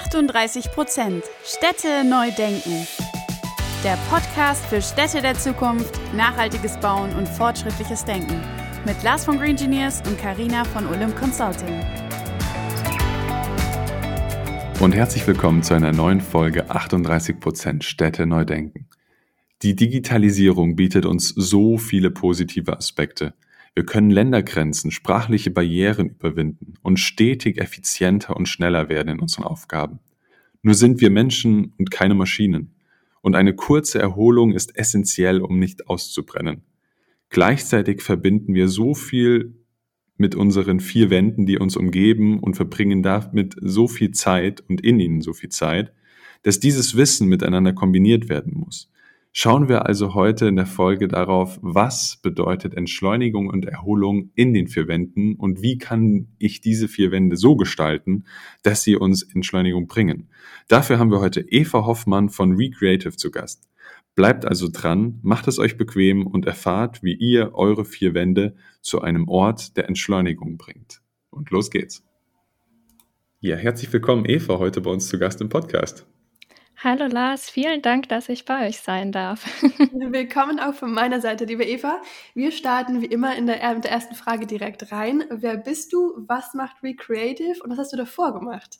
38 Prozent Städte neu denken. Der Podcast für Städte der Zukunft, nachhaltiges Bauen und fortschrittliches Denken. Mit Lars von Green Engineers und Karina von Olymp Consulting. Und herzlich willkommen zu einer neuen Folge 38 Prozent Städte neu denken. Die Digitalisierung bietet uns so viele positive Aspekte. Wir können Ländergrenzen, sprachliche Barrieren überwinden und stetig effizienter und schneller werden in unseren Aufgaben. Nur sind wir Menschen und keine Maschinen. Und eine kurze Erholung ist essentiell, um nicht auszubrennen. Gleichzeitig verbinden wir so viel mit unseren vier Wänden, die uns umgeben und verbringen damit so viel Zeit und in ihnen so viel Zeit, dass dieses Wissen miteinander kombiniert werden muss. Schauen wir also heute in der Folge darauf, was bedeutet Entschleunigung und Erholung in den vier Wänden und wie kann ich diese vier Wände so gestalten, dass sie uns Entschleunigung bringen. Dafür haben wir heute Eva Hoffmann von Recreative zu Gast. Bleibt also dran, macht es euch bequem und erfahrt, wie ihr eure vier Wände zu einem Ort der Entschleunigung bringt. Und los geht's. Ja, herzlich willkommen, Eva, heute bei uns zu Gast im Podcast. Hallo Lars, vielen Dank, dass ich bei euch sein darf. Willkommen auch von meiner Seite, liebe Eva. Wir starten wie immer in der, mit der ersten Frage direkt rein. Wer bist du? Was macht Recreative und was hast du davor gemacht?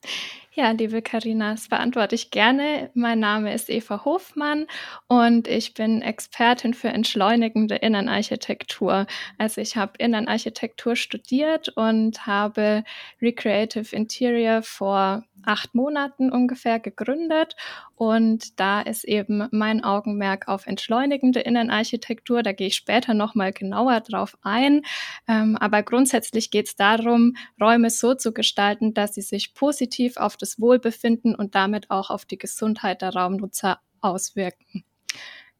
Ja, liebe Karina, das beantworte ich gerne. Mein Name ist Eva Hofmann und ich bin Expertin für entschleunigende Innenarchitektur. Also ich habe Innenarchitektur studiert und habe Recreative Interior vor acht Monaten ungefähr gegründet und da ist eben mein Augenmerk auf entschleunigende Innenarchitektur. Da gehe ich später nochmal genauer drauf ein. Ähm, aber grundsätzlich geht es darum, Räume so zu gestalten, dass sie sich positiv auf das Wohlbefinden und damit auch auf die Gesundheit der Raumnutzer auswirken.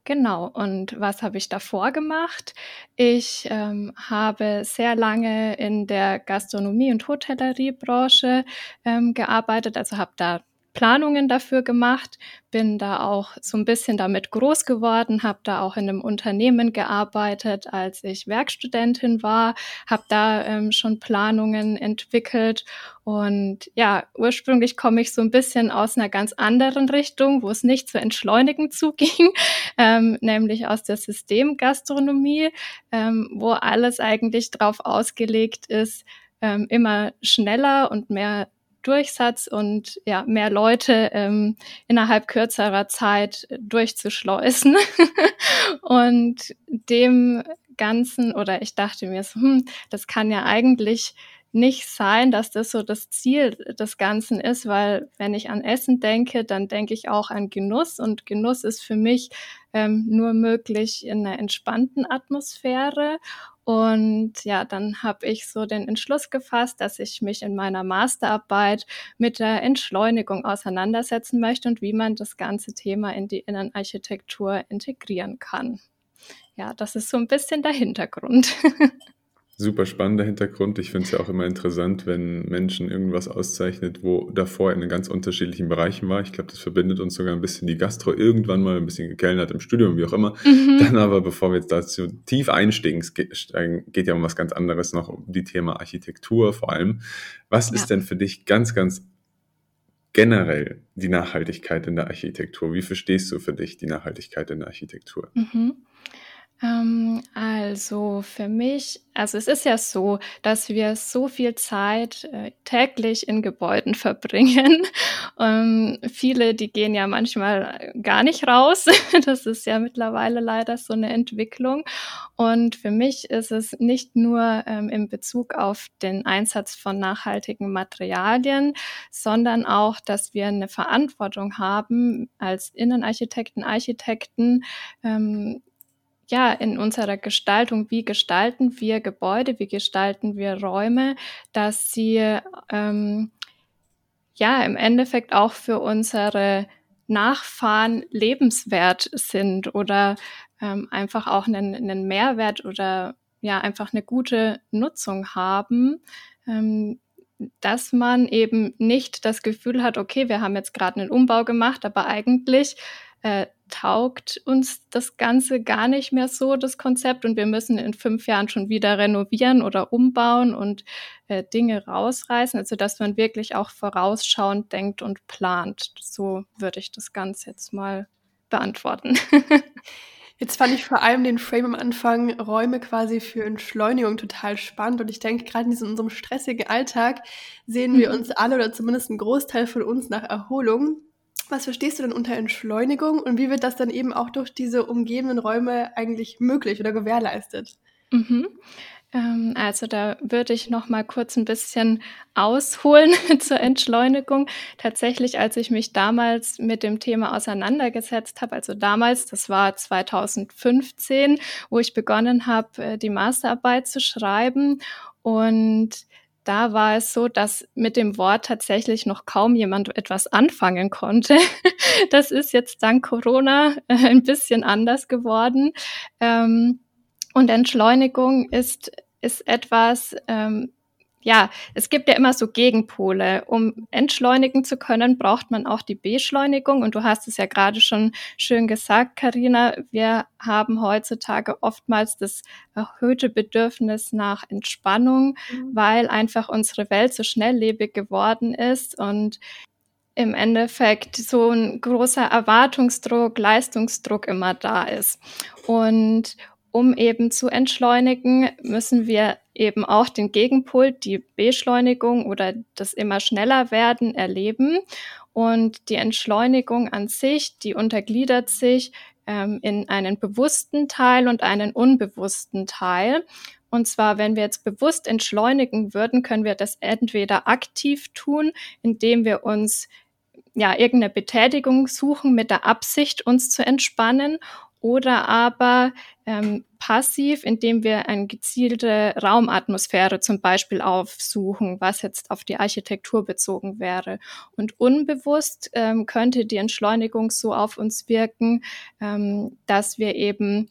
Genau, und was habe ich davor gemacht? Ich ähm, habe sehr lange in der Gastronomie- und Hotelleriebranche ähm, gearbeitet, also habe da Planungen dafür gemacht, bin da auch so ein bisschen damit groß geworden, habe da auch in einem Unternehmen gearbeitet, als ich Werkstudentin war, habe da ähm, schon Planungen entwickelt. Und ja, ursprünglich komme ich so ein bisschen aus einer ganz anderen Richtung, wo es nicht zu entschleunigen zuging, ähm, nämlich aus der Systemgastronomie, ähm, wo alles eigentlich darauf ausgelegt ist, ähm, immer schneller und mehr Durchsatz und ja, mehr Leute ähm, innerhalb kürzerer Zeit durchzuschleusen. und dem Ganzen, oder ich dachte mir so, hm, das kann ja eigentlich nicht sein, dass das so das Ziel des Ganzen ist, weil wenn ich an Essen denke, dann denke ich auch an Genuss und Genuss ist für mich ähm, nur möglich in einer entspannten Atmosphäre und ja, dann habe ich so den Entschluss gefasst, dass ich mich in meiner Masterarbeit mit der Entschleunigung auseinandersetzen möchte und wie man das ganze Thema in die Innenarchitektur integrieren kann. Ja, das ist so ein bisschen der Hintergrund. Super spannender Hintergrund. Ich finde es ja auch immer interessant, wenn Menschen irgendwas auszeichnet, wo davor in ganz unterschiedlichen Bereichen war. Ich glaube, das verbindet uns sogar ein bisschen die Gastro irgendwann mal ein bisschen gekellnert im Studium, wie auch immer. Mhm. Dann aber, bevor wir jetzt dazu tief einsteigen, geht, ja um was ganz anderes noch, um die Thema Architektur vor allem. Was ja. ist denn für dich ganz, ganz generell die Nachhaltigkeit in der Architektur? Wie verstehst du für dich die Nachhaltigkeit in der Architektur? Mhm. Ähm, also für mich, also es ist ja so, dass wir so viel Zeit äh, täglich in Gebäuden verbringen. Ähm, viele, die gehen ja manchmal gar nicht raus. das ist ja mittlerweile leider so eine Entwicklung. Und für mich ist es nicht nur ähm, in Bezug auf den Einsatz von nachhaltigen Materialien, sondern auch, dass wir eine Verantwortung haben als Innenarchitekten, Architekten, ähm, ja, in unserer Gestaltung, wie gestalten wir Gebäude, wie gestalten wir Räume, dass sie ähm, ja im Endeffekt auch für unsere Nachfahren lebenswert sind oder ähm, einfach auch einen, einen Mehrwert oder ja einfach eine gute Nutzung haben, ähm, dass man eben nicht das Gefühl hat, okay, wir haben jetzt gerade einen Umbau gemacht, aber eigentlich äh, taugt uns das Ganze gar nicht mehr so, das Konzept, und wir müssen in fünf Jahren schon wieder renovieren oder umbauen und äh, Dinge rausreißen. Also dass man wirklich auch vorausschauend denkt und plant. So würde ich das Ganze jetzt mal beantworten. Jetzt fand ich vor allem den Frame am Anfang Räume quasi für Entschleunigung total spannend und ich denke, gerade in unserem stressigen Alltag sehen wir mhm. uns alle oder zumindest ein Großteil von uns nach Erholung. Was verstehst du denn unter Entschleunigung und wie wird das dann eben auch durch diese umgebenden Räume eigentlich möglich oder gewährleistet? Mhm. Ähm, also da würde ich noch mal kurz ein bisschen ausholen zur Entschleunigung. Tatsächlich, als ich mich damals mit dem Thema auseinandergesetzt habe, also damals, das war 2015, wo ich begonnen habe, äh, die Masterarbeit zu schreiben und da war es so, dass mit dem Wort tatsächlich noch kaum jemand etwas anfangen konnte. Das ist jetzt dank Corona äh, ein bisschen anders geworden. Ähm, und Entschleunigung ist, ist etwas, ähm, ja, es gibt ja immer so Gegenpole. Um entschleunigen zu können, braucht man auch die Beschleunigung. Und du hast es ja gerade schon schön gesagt, Karina. Wir haben heutzutage oftmals das erhöhte Bedürfnis nach Entspannung, mhm. weil einfach unsere Welt so schnelllebig geworden ist und im Endeffekt so ein großer Erwartungsdruck, Leistungsdruck immer da ist. Und um eben zu entschleunigen, müssen wir eben auch den Gegenpol, die Beschleunigung oder das immer schneller werden erleben. Und die Entschleunigung an sich, die untergliedert sich ähm, in einen bewussten Teil und einen unbewussten Teil. Und zwar, wenn wir jetzt bewusst entschleunigen würden, können wir das entweder aktiv tun, indem wir uns ja irgendeine Betätigung suchen mit der Absicht, uns zu entspannen oder aber ähm, passiv, indem wir eine gezielte Raumatmosphäre zum Beispiel aufsuchen, was jetzt auf die Architektur bezogen wäre. Und unbewusst ähm, könnte die Entschleunigung so auf uns wirken, ähm, dass wir eben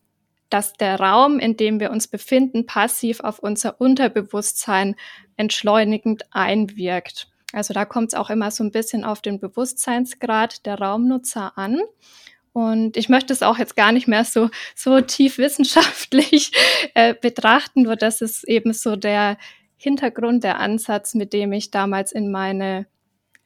dass der Raum, in dem wir uns befinden, passiv auf unser Unterbewusstsein entschleunigend einwirkt. Also da kommt es auch immer so ein bisschen auf den Bewusstseinsgrad der Raumnutzer an. Und ich möchte es auch jetzt gar nicht mehr so, so tief wissenschaftlich äh, betrachten, nur das ist eben so der Hintergrund, der Ansatz, mit dem ich damals in meine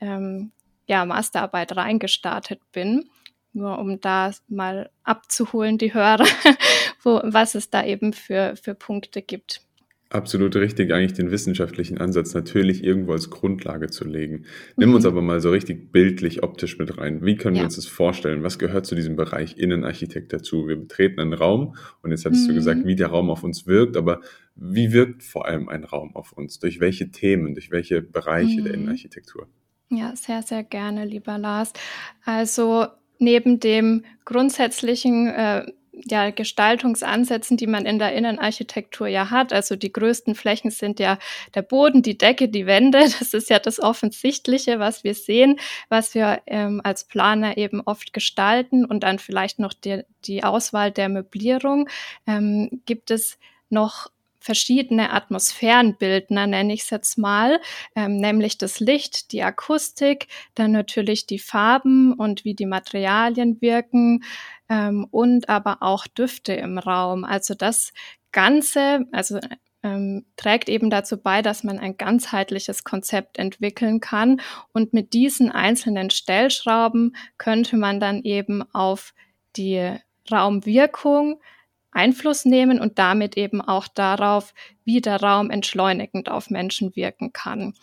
ähm, ja, Masterarbeit reingestartet bin. Nur um da mal abzuholen, die Hörer, wo, was es da eben für, für Punkte gibt. Absolut richtig, eigentlich den wissenschaftlichen Ansatz natürlich irgendwo als Grundlage zu legen. Nimm mhm. uns aber mal so richtig bildlich, optisch mit rein. Wie können ja. wir uns das vorstellen? Was gehört zu diesem Bereich Innenarchitekt dazu? Wir betreten einen Raum und jetzt hattest mhm. du gesagt, wie der Raum auf uns wirkt, aber wie wirkt vor allem ein Raum auf uns? Durch welche Themen, durch welche Bereiche mhm. der Innenarchitektur? Ja, sehr, sehr gerne, lieber Lars. Also neben dem grundsätzlichen äh, ja, Gestaltungsansätzen, die man in der Innenarchitektur ja hat. Also die größten Flächen sind ja der Boden, die Decke, die Wände. Das ist ja das Offensichtliche, was wir sehen, was wir ähm, als Planer eben oft gestalten und dann vielleicht noch die, die Auswahl der Möblierung. Ähm, gibt es noch verschiedene Atmosphärenbildner, nenne ich es jetzt mal, ähm, nämlich das Licht, die Akustik, dann natürlich die Farben und wie die Materialien wirken ähm, und aber auch Düfte im Raum. Also das Ganze, also ähm, trägt eben dazu bei, dass man ein ganzheitliches Konzept entwickeln kann. Und mit diesen einzelnen Stellschrauben könnte man dann eben auf die Raumwirkung Einfluss nehmen und damit eben auch darauf, wie der Raum entschleunigend auf Menschen wirken kann.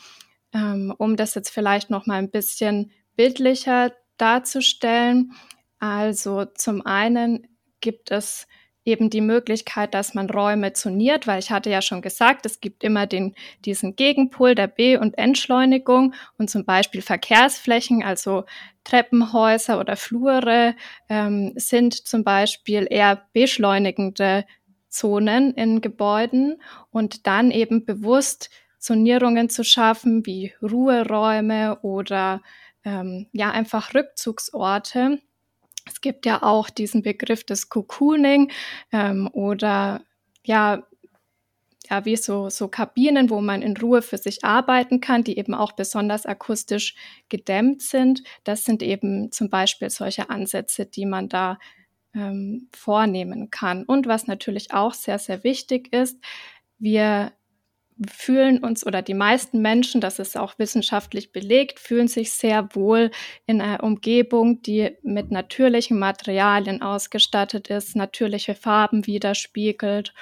Ähm, um das jetzt vielleicht noch mal ein bisschen bildlicher darzustellen. Also zum einen gibt es eben die Möglichkeit, dass man Räume zoniert, weil ich hatte ja schon gesagt, es gibt immer den, diesen Gegenpol der B- und Entschleunigung und zum Beispiel Verkehrsflächen, also Treppenhäuser oder Flure ähm, sind zum Beispiel eher beschleunigende Zonen in Gebäuden und dann eben bewusst Zonierungen zu schaffen, wie Ruheräume oder ähm, ja einfach Rückzugsorte, es gibt ja auch diesen Begriff des Cocooning ähm, oder ja, ja, wie so, so Kabinen, wo man in Ruhe für sich arbeiten kann, die eben auch besonders akustisch gedämmt sind. Das sind eben zum Beispiel solche Ansätze, die man da ähm, vornehmen kann. Und was natürlich auch sehr, sehr wichtig ist, wir fühlen uns oder die meisten Menschen, das ist auch wissenschaftlich belegt, fühlen sich sehr wohl in einer Umgebung, die mit natürlichen Materialien ausgestattet ist, natürliche Farben widerspiegelt.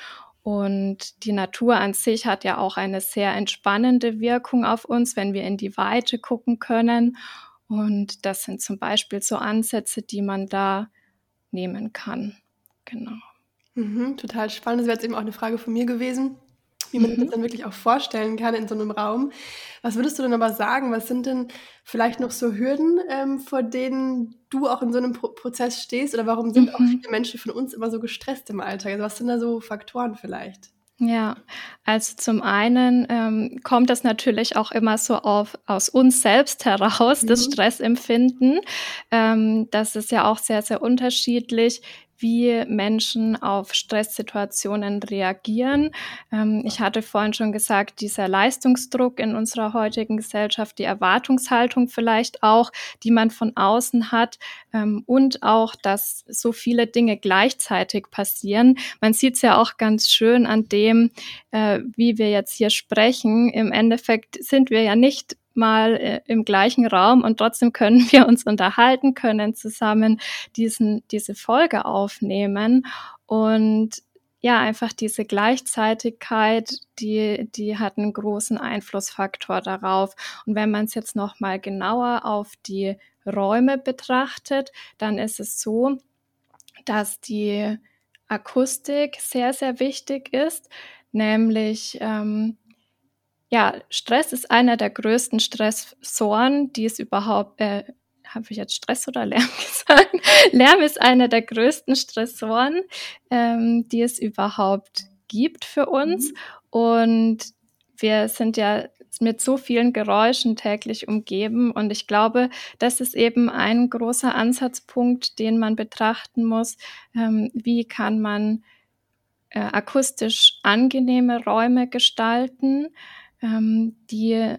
Und die Natur an sich hat ja auch eine sehr entspannende Wirkung auf uns, wenn wir in die Weite gucken können. Und das sind zum Beispiel so Ansätze, die man da nehmen kann. Genau. Mhm, total spannend. Das wäre jetzt eben auch eine Frage von mir gewesen, wie man mhm. sich das dann wirklich auch vorstellen kann in so einem Raum. Was würdest du denn aber sagen? Was sind denn vielleicht noch so Hürden, ähm, vor denen du auch in so einem Pro Prozess stehst? Oder warum sind mhm. auch viele Menschen von uns immer so gestresst im Alltag? Also was sind da so Faktoren vielleicht? Ja, also zum einen ähm, kommt das natürlich auch immer so auf, aus uns selbst heraus, mhm. das Stressempfinden. Ähm, das ist ja auch sehr, sehr unterschiedlich wie Menschen auf Stresssituationen reagieren. Ähm, ich hatte vorhin schon gesagt, dieser Leistungsdruck in unserer heutigen Gesellschaft, die Erwartungshaltung vielleicht auch, die man von außen hat ähm, und auch, dass so viele Dinge gleichzeitig passieren. Man sieht es ja auch ganz schön an dem, äh, wie wir jetzt hier sprechen. Im Endeffekt sind wir ja nicht mal äh, im gleichen Raum und trotzdem können wir uns unterhalten, können zusammen diesen, diese Folge aufnehmen und ja, einfach diese Gleichzeitigkeit, die, die hat einen großen Einflussfaktor darauf. Und wenn man es jetzt nochmal genauer auf die Räume betrachtet, dann ist es so, dass die Akustik sehr, sehr wichtig ist, nämlich ähm, ja, Stress ist einer der größten Stressoren, die es überhaupt, äh, habe ich jetzt Stress oder Lärm gesagt? Lärm ist einer der größten Stressoren, ähm, die es überhaupt gibt für uns. Mhm. Und wir sind ja mit so vielen Geräuschen täglich umgeben. Und ich glaube, das ist eben ein großer Ansatzpunkt, den man betrachten muss. Ähm, wie kann man äh, akustisch angenehme Räume gestalten? Ähm, die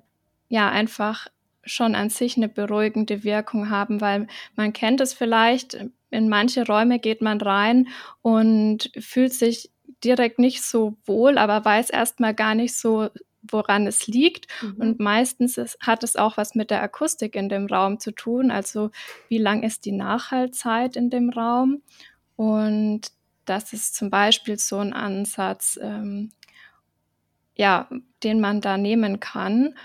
ja einfach schon an sich eine beruhigende Wirkung haben, weil man kennt es vielleicht, in manche Räume geht man rein und fühlt sich direkt nicht so wohl, aber weiß erstmal gar nicht so, woran es liegt. Mhm. Und meistens ist, hat es auch was mit der Akustik in dem Raum zu tun. Also wie lang ist die Nachhaltzeit in dem Raum? Und das ist zum Beispiel so ein Ansatz, ähm, ja, den man da nehmen kann.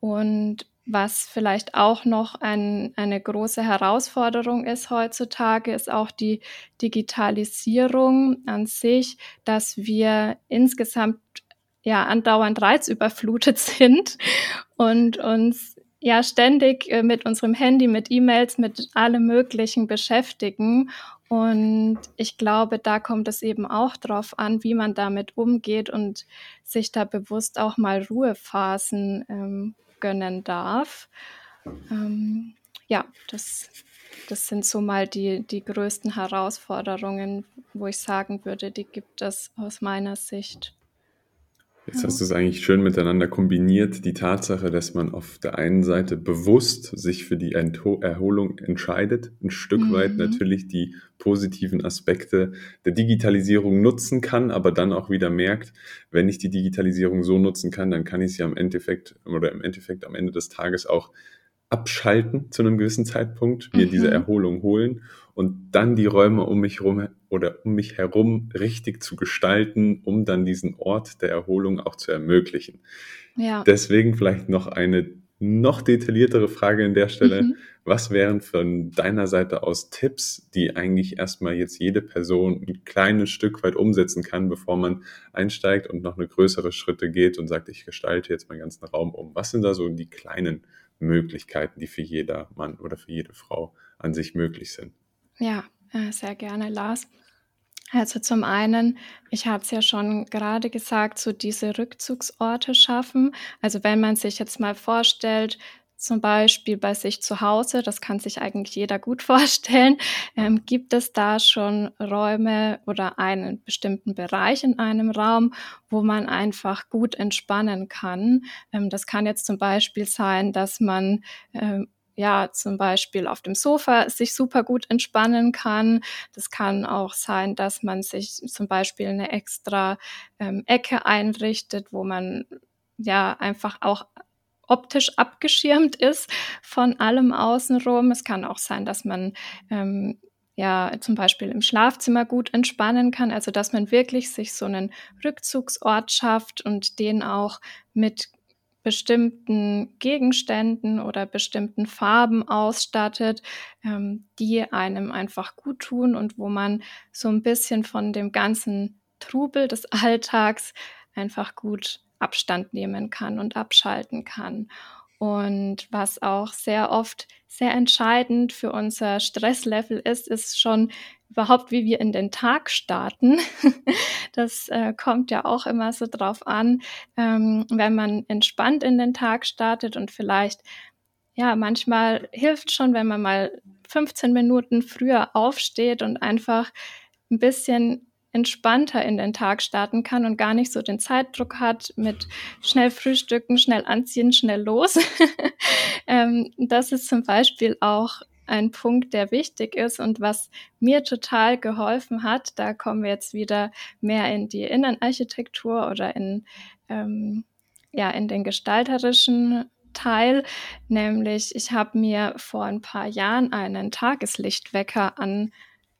Und was vielleicht auch noch ein, eine große Herausforderung ist heutzutage, ist auch die Digitalisierung an sich, dass wir insgesamt ja andauernd reizüberflutet sind und uns ja ständig äh, mit unserem Handy, mit E-Mails, mit allem Möglichen beschäftigen und ich glaube, da kommt es eben auch drauf an, wie man damit umgeht und sich da bewusst auch mal Ruhephasen ähm, gönnen darf. Ähm, ja, das, das sind so mal die, die größten Herausforderungen, wo ich sagen würde, die gibt es aus meiner Sicht. Jetzt hast du es eigentlich schön miteinander kombiniert. Die Tatsache, dass man auf der einen Seite bewusst sich für die Erholung entscheidet, ein Stück mhm. weit natürlich die positiven Aspekte der Digitalisierung nutzen kann, aber dann auch wieder merkt, wenn ich die Digitalisierung so nutzen kann, dann kann ich sie am Endeffekt oder im Endeffekt am Ende des Tages auch abschalten zu einem gewissen Zeitpunkt, mir mhm. diese Erholung holen und dann die Räume um mich herum oder um mich herum richtig zu gestalten, um dann diesen Ort der Erholung auch zu ermöglichen. Ja. Deswegen vielleicht noch eine noch detailliertere Frage an der Stelle. Mhm. Was wären von deiner Seite aus Tipps, die eigentlich erstmal jetzt jede Person ein kleines Stück weit umsetzen kann, bevor man einsteigt und noch eine größere Schritte geht und sagt, ich gestalte jetzt meinen ganzen Raum um? Was sind da so die kleinen Möglichkeiten, die für jeder Mann oder für jede Frau an sich möglich sind? Ja, äh, sehr gerne, Lars. Also zum einen, ich habe es ja schon gerade gesagt, so diese Rückzugsorte schaffen. Also wenn man sich jetzt mal vorstellt, zum Beispiel bei sich zu Hause, das kann sich eigentlich jeder gut vorstellen, ähm, gibt es da schon Räume oder einen bestimmten Bereich in einem Raum, wo man einfach gut entspannen kann. Ähm, das kann jetzt zum Beispiel sein, dass man ähm, ja, zum Beispiel auf dem Sofa sich super gut entspannen kann. Das kann auch sein, dass man sich zum Beispiel eine extra ähm, Ecke einrichtet, wo man ja einfach auch optisch abgeschirmt ist von allem außenrum. Es kann auch sein, dass man ähm, ja zum Beispiel im Schlafzimmer gut entspannen kann. Also dass man wirklich sich so einen Rückzugsort schafft und den auch mit bestimmten Gegenständen oder bestimmten Farben ausstattet, ähm, die einem einfach gut tun und wo man so ein bisschen von dem ganzen Trubel des Alltags einfach gut Abstand nehmen kann und abschalten kann. Und was auch sehr oft sehr entscheidend für unser Stresslevel ist, ist schon überhaupt, wie wir in den Tag starten. Das äh, kommt ja auch immer so drauf an, ähm, wenn man entspannt in den Tag startet und vielleicht, ja, manchmal hilft schon, wenn man mal 15 Minuten früher aufsteht und einfach ein bisschen entspannter in den Tag starten kann und gar nicht so den Zeitdruck hat mit schnell frühstücken, schnell anziehen, schnell los. ähm, das ist zum Beispiel auch ein Punkt, der wichtig ist und was mir total geholfen hat. Da kommen wir jetzt wieder mehr in die Innenarchitektur oder in, ähm, ja, in den gestalterischen Teil, nämlich ich habe mir vor ein paar Jahren einen Tageslichtwecker an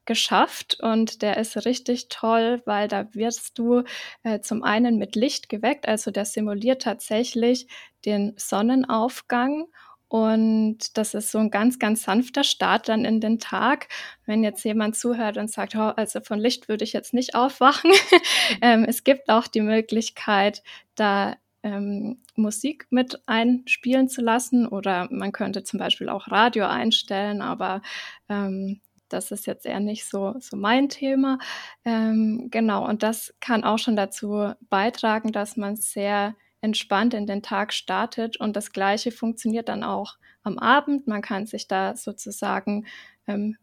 geschafft und der ist richtig toll, weil da wirst du äh, zum einen mit Licht geweckt, also der simuliert tatsächlich den Sonnenaufgang und das ist so ein ganz, ganz sanfter Start dann in den Tag. Wenn jetzt jemand zuhört und sagt, oh, also von Licht würde ich jetzt nicht aufwachen. ähm, es gibt auch die Möglichkeit, da ähm, Musik mit einspielen zu lassen oder man könnte zum Beispiel auch Radio einstellen, aber ähm, das ist jetzt eher nicht so, so mein Thema. Ähm, genau, und das kann auch schon dazu beitragen, dass man sehr entspannt in den Tag startet. Und das Gleiche funktioniert dann auch am Abend. Man kann sich da sozusagen ähm,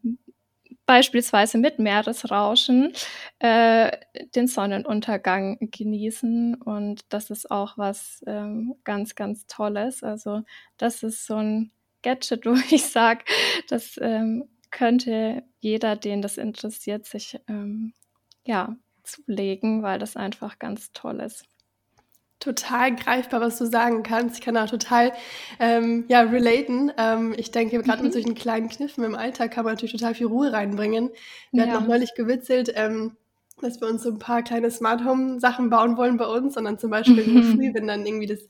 beispielsweise mit Meeresrauschen äh, den Sonnenuntergang genießen. Und das ist auch was ähm, ganz, ganz Tolles. Also das ist so ein Gadget, wo ich sage, das ähm, könnte jeder, den das interessiert, sich ähm, ja zulegen, weil das einfach ganz toll ist. Total greifbar, was du sagen kannst. Ich kann da total ähm, ja, relaten. Ähm, ich denke, gerade mhm. mit solchen kleinen Kniffen im Alltag kann man natürlich total viel Ruhe reinbringen. Wir ja. hatten auch neulich gewitzelt, ähm, dass wir uns so ein paar kleine Smart Home Sachen bauen wollen bei uns und dann zum Beispiel mhm. früh, wenn dann irgendwie das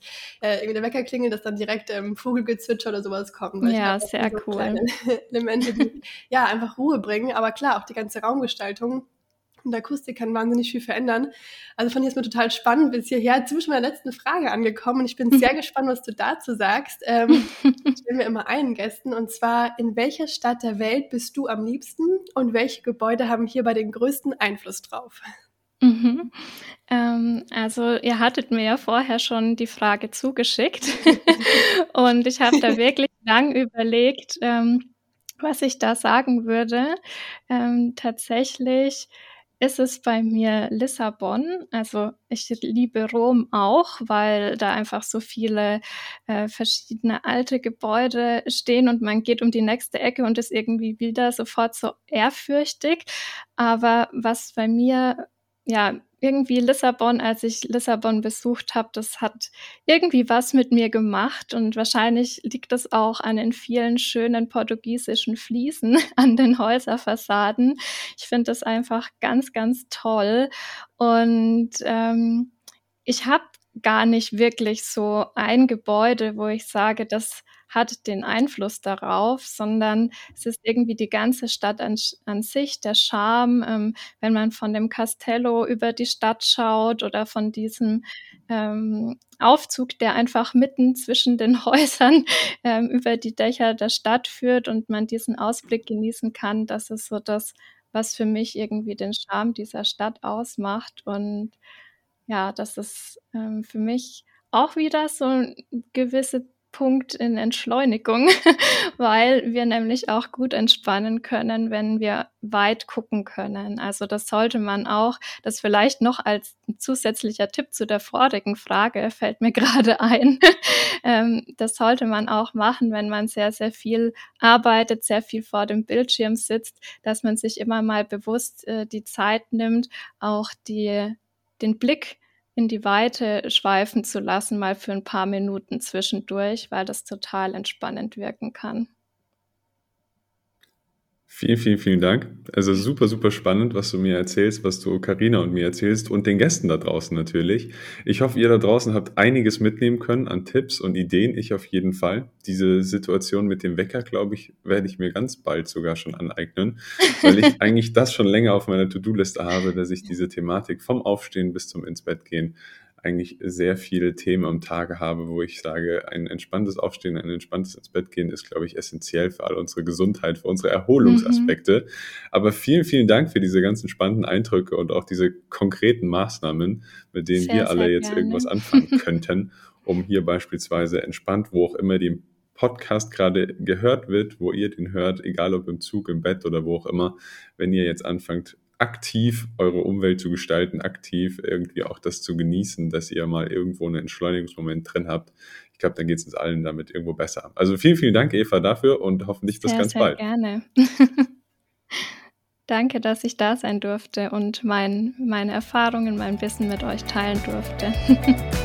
äh, irgendwie der Wecker klingelt, dass dann direkt ähm, Vogelgezwitscher oder sowas kommt. ja, sehr so cool. Elemente, die ja einfach Ruhe bringen, aber klar auch die ganze Raumgestaltung und Akustik kann wahnsinnig viel verändern. Also fand ich es mir total spannend bis hierher. Jetzt sind wir schon bei der letzten Frage angekommen und ich bin sehr gespannt, was du dazu sagst. Ähm, stellen wir immer einen Gästen und zwar, in welcher Stadt der Welt bist du am liebsten und welche Gebäude haben hierbei den größten Einfluss drauf? Mhm. Ähm, also ihr hattet mir ja vorher schon die Frage zugeschickt und ich habe da wirklich lang überlegt, ähm, was ich da sagen würde. Ähm, tatsächlich ist es bei mir Lissabon. Also ich liebe Rom auch, weil da einfach so viele äh, verschiedene alte Gebäude stehen und man geht um die nächste Ecke und ist irgendwie wieder sofort so ehrfürchtig. Aber was bei mir ja irgendwie Lissabon, als ich Lissabon besucht habe, das hat irgendwie was mit mir gemacht und wahrscheinlich liegt das auch an den vielen schönen portugiesischen Fliesen an den Häuserfassaden. Ich finde das einfach ganz, ganz toll und ähm, ich habe gar nicht wirklich so ein Gebäude, wo ich sage, das hat den Einfluss darauf, sondern es ist irgendwie die ganze Stadt an, an sich, der Charme, ähm, wenn man von dem Castello über die Stadt schaut oder von diesem ähm, Aufzug, der einfach mitten zwischen den Häusern ähm, über die Dächer der Stadt führt und man diesen Ausblick genießen kann. Das ist so das, was für mich irgendwie den Charme dieser Stadt ausmacht. Und ja, das ist ähm, für mich auch wieder so eine gewisse Punkt in Entschleunigung, weil wir nämlich auch gut entspannen können, wenn wir weit gucken können. Also das sollte man auch, das vielleicht noch als zusätzlicher Tipp zu der vorigen Frage fällt mir gerade ein. ähm, das sollte man auch machen, wenn man sehr, sehr viel arbeitet, sehr viel vor dem Bildschirm sitzt, dass man sich immer mal bewusst äh, die Zeit nimmt, auch die, den Blick in die Weite schweifen zu lassen, mal für ein paar Minuten zwischendurch, weil das total entspannend wirken kann. Vielen, vielen, vielen Dank. Also super, super spannend, was du mir erzählst, was du Karina und mir erzählst und den Gästen da draußen natürlich. Ich hoffe, ihr da draußen habt einiges mitnehmen können an Tipps und Ideen. Ich auf jeden Fall. Diese Situation mit dem Wecker, glaube ich, werde ich mir ganz bald sogar schon aneignen, weil ich eigentlich das schon länger auf meiner To-Do-Liste habe, dass ich diese Thematik vom Aufstehen bis zum ins Bett gehen eigentlich sehr viele Themen am Tage habe, wo ich sage, ein entspanntes Aufstehen, ein entspanntes ins Bett gehen ist, glaube ich, essentiell für all unsere Gesundheit, für unsere Erholungsaspekte. Mhm. Aber vielen, vielen Dank für diese ganzen spannenden Eindrücke und auch diese konkreten Maßnahmen, mit denen sehr, wir alle jetzt gerne. irgendwas anfangen könnten, um hier beispielsweise entspannt, wo auch immer die Podcast gerade gehört wird, wo ihr den hört, egal ob im Zug, im Bett oder wo auch immer, wenn ihr jetzt anfangt, aktiv eure Umwelt zu gestalten, aktiv irgendwie auch das zu genießen, dass ihr mal irgendwo einen Entschleunigungsmoment drin habt. Ich glaube, dann geht es uns allen damit irgendwo besser. Also vielen, vielen Dank, Eva, dafür und hoffentlich bis ganz sehr bald. Gerne. Danke, dass ich da sein durfte und mein, meine Erfahrungen, mein Wissen mit euch teilen durfte.